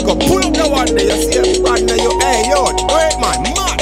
go Pull up now one day, you see a partner, you hey yo, do it man, man.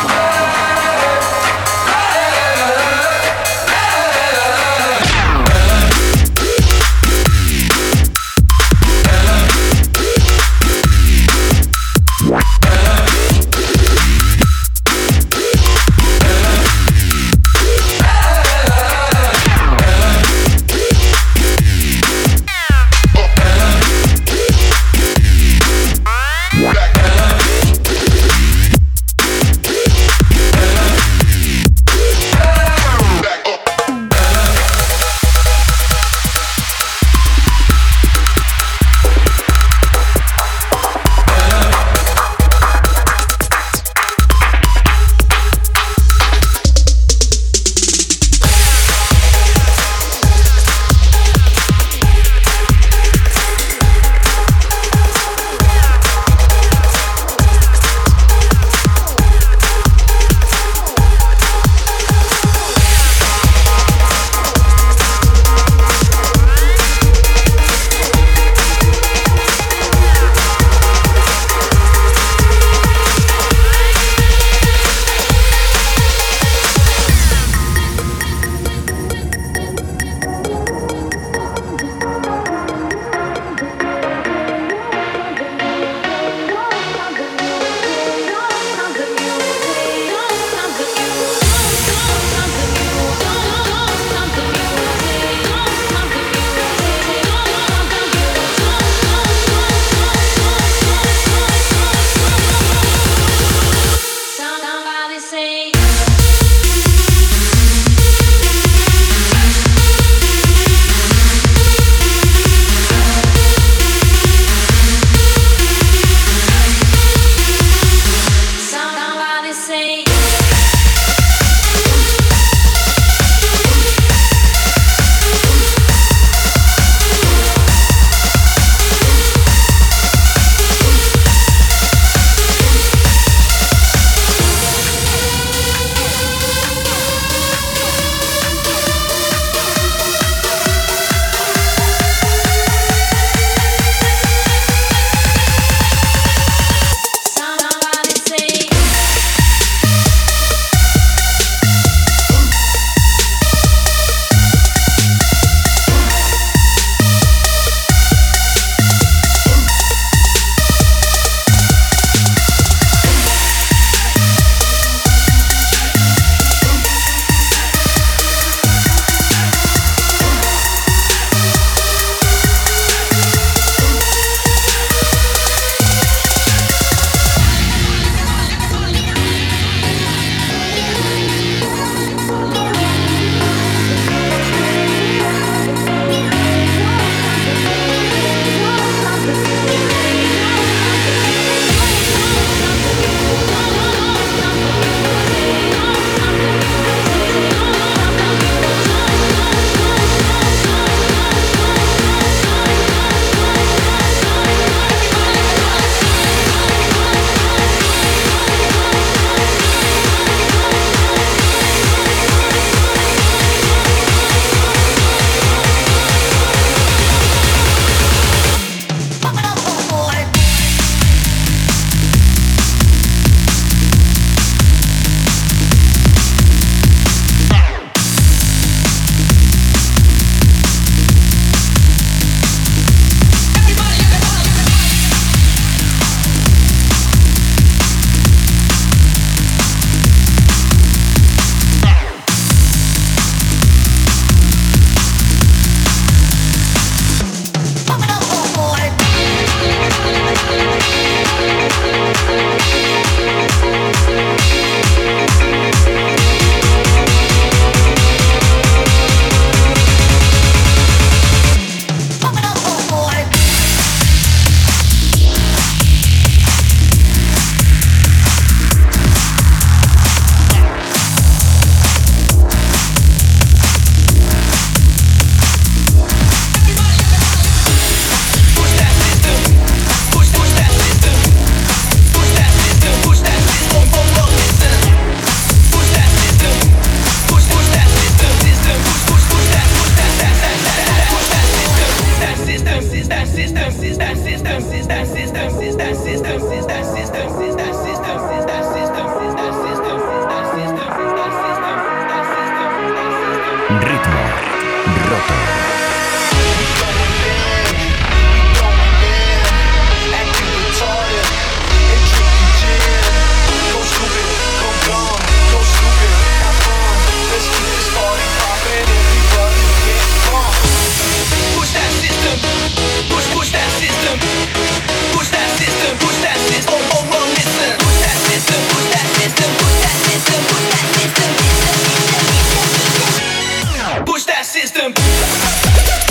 system, system, system, system, system, system, system, system, system, system. Push that system.